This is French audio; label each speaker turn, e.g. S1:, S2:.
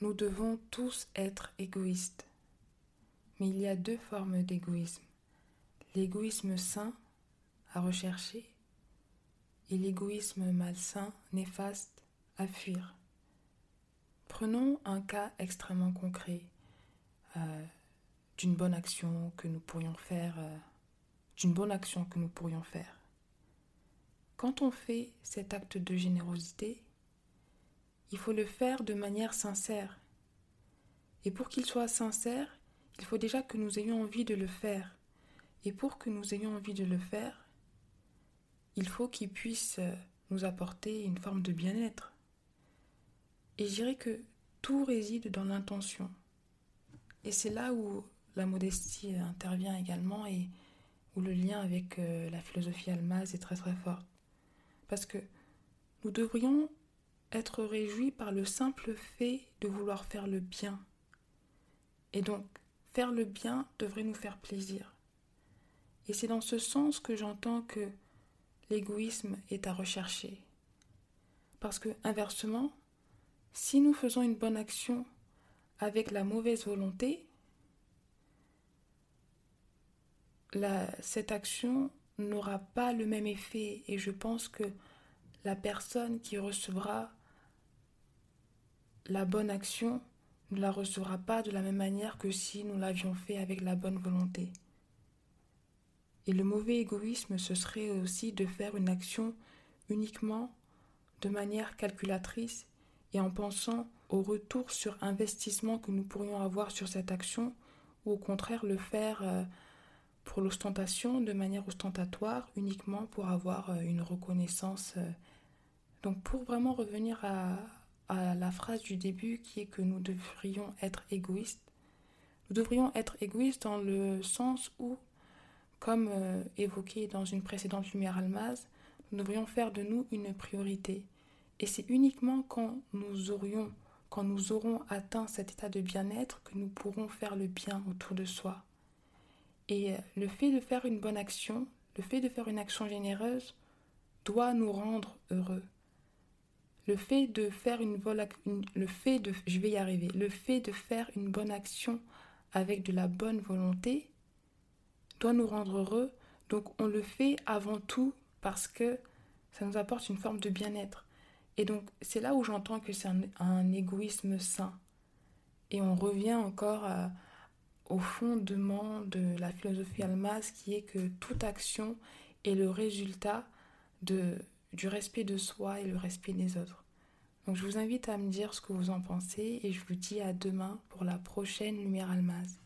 S1: Nous devons tous être égoïstes. Mais il y a deux formes d'égoïsme. L'égoïsme sain à rechercher et l'égoïsme malsain, néfaste, à fuir. Prenons un cas extrêmement concret euh, d'une bonne action que nous pourrions faire, euh, d'une bonne action que nous pourrions faire. Quand on fait cet acte de générosité, il faut le faire de manière sincère. Et pour qu'il soit sincère, il faut déjà que nous ayons envie de le faire. Et pour que nous ayons envie de le faire, il faut qu'il puisse nous apporter une forme de bien-être. Et je dirais que tout réside dans l'intention. Et c'est là où la modestie intervient également et où le lien avec euh, la philosophie almaz est très très fort. Parce que nous devrions être réjouis par le simple fait de vouloir faire le bien. Et donc, faire le bien devrait nous faire plaisir. Et c'est dans ce sens que j'entends que l'égoïsme est à rechercher. Parce que, inversement, si nous faisons une bonne action avec la mauvaise volonté, cette action n'aura pas le même effet et je pense que la personne qui recevra la bonne action ne la recevra pas de la même manière que si nous l'avions fait avec la bonne volonté. Et le mauvais égoïsme, ce serait aussi de faire une action uniquement de manière calculatrice et en pensant au retour sur investissement que nous pourrions avoir sur cette action, ou au contraire le faire euh, pour l'ostentation de manière ostentatoire, uniquement pour avoir euh, une reconnaissance. Euh. Donc pour vraiment revenir à, à la phrase du début qui est que nous devrions être égoïstes. Nous devrions être égoïstes dans le sens où, comme euh, évoqué dans une précédente lumière almaz, nous devrions faire de nous une priorité. Et c'est uniquement quand nous aurions, quand nous aurons atteint cet état de bien-être que nous pourrons faire le bien autour de soi. Et euh, le fait de faire une bonne action, le fait de faire une action généreuse, doit nous rendre heureux le fait de faire une, bonne action avec de la bonne volonté doit nous rendre heureux. Donc on le fait avant tout parce que ça nous apporte une forme de bien-être. Et donc c'est là où j'entends que c'est un, égoïsme sain. Et on revient encore au fondement de la philosophie almas qui est que toute action est le résultat de du respect de soi et le respect des autres. Donc je vous invite à me dire ce que vous en pensez et je vous dis à demain pour la prochaine Lumière Almaz.